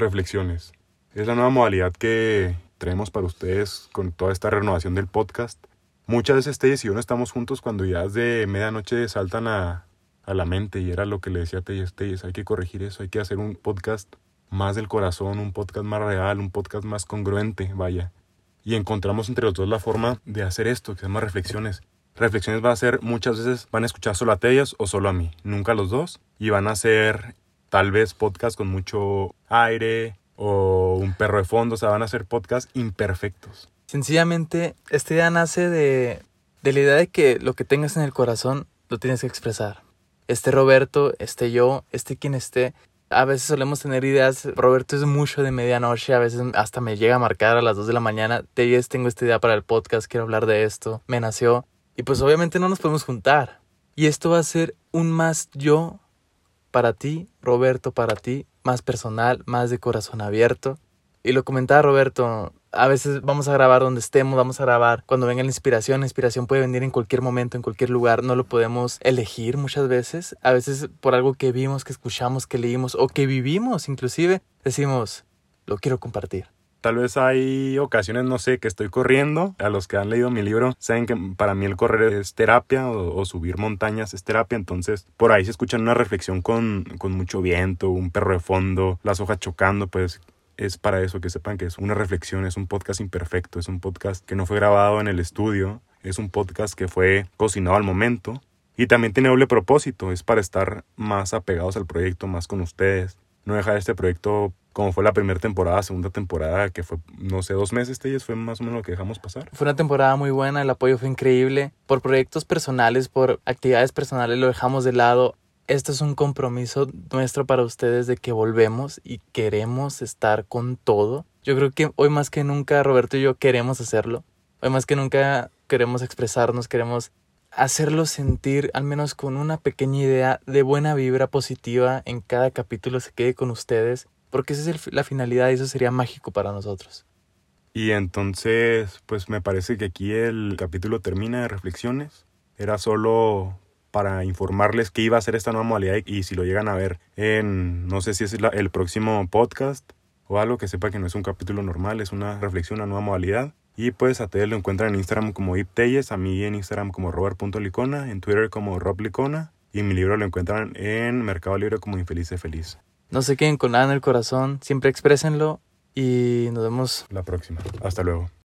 reflexiones. Es la nueva modalidad que traemos para ustedes con toda esta renovación del podcast. Muchas veces Telles y yo no estamos juntos cuando es de medianoche saltan a, a la mente y era lo que le decía a Telles, hay que corregir eso, hay que hacer un podcast más del corazón, un podcast más real, un podcast más congruente, vaya. Y encontramos entre los dos la forma de hacer esto, que se llama reflexiones. Reflexiones va a ser muchas veces van a escuchar solo a Tellas o solo a mí, nunca los dos. Y van a ser tal vez podcast con mucho aire o un perro de fondo, o sea, van a ser podcasts imperfectos. Sencillamente, esta idea nace de, de la idea de que lo que tengas en el corazón lo tienes que expresar. Este Roberto, este yo, este quien esté, a veces solemos tener ideas. Roberto es mucho de medianoche, a veces hasta me llega a marcar a las 2 de la mañana. Teyes, tengo esta idea para el podcast, quiero hablar de esto. Me nació. Y pues obviamente no nos podemos juntar. Y esto va a ser un más yo para ti, Roberto para ti, más personal, más de corazón abierto. Y lo comentaba Roberto, a veces vamos a grabar donde estemos, vamos a grabar cuando venga la inspiración. La inspiración puede venir en cualquier momento, en cualquier lugar. No lo podemos elegir muchas veces. A veces por algo que vimos, que escuchamos, que leímos o que vivimos inclusive, decimos, lo quiero compartir. Tal vez hay ocasiones, no sé, que estoy corriendo. A los que han leído mi libro saben que para mí el correr es terapia o, subir montañas es terapia. Entonces, por ahí se escuchan una reflexión con, con mucho viento, un perro de fondo, las hojas chocando, pues es para eso, que sepan que es una reflexión, es un podcast imperfecto, es un podcast que no fue grabado en el estudio, es un podcast que fue cocinado al momento y también tiene doble propósito, es para estar más apegados al proyecto, más con ustedes, no dejar este proyecto como fue la primera temporada, segunda temporada, que fue, no sé, dos meses, Telles, fue más o menos lo que dejamos pasar. Fue una temporada muy buena, el apoyo fue increíble. Por proyectos personales, por actividades personales lo dejamos de lado esto es un compromiso nuestro para ustedes de que volvemos y queremos estar con todo. Yo creo que hoy más que nunca Roberto y yo queremos hacerlo. Hoy más que nunca queremos expresarnos, queremos hacerlo sentir al menos con una pequeña idea de buena vibra positiva en cada capítulo se quede con ustedes, porque esa es la finalidad y eso sería mágico para nosotros. Y entonces, pues me parece que aquí el capítulo termina de reflexiones. Era solo para informarles que iba a ser esta nueva modalidad y si lo llegan a ver en, no sé si es el próximo podcast o algo que sepa que no es un capítulo normal, es una reflexión, una nueva modalidad. Y pues a Telles lo encuentran en Instagram como iptelles, a mí en Instagram como robert.licona, en Twitter como roblicona y mi libro lo encuentran en Mercado Libre como Infeliz Feliz. No se queden con nada en el corazón, siempre exprésenlo y nos vemos la próxima. Hasta luego.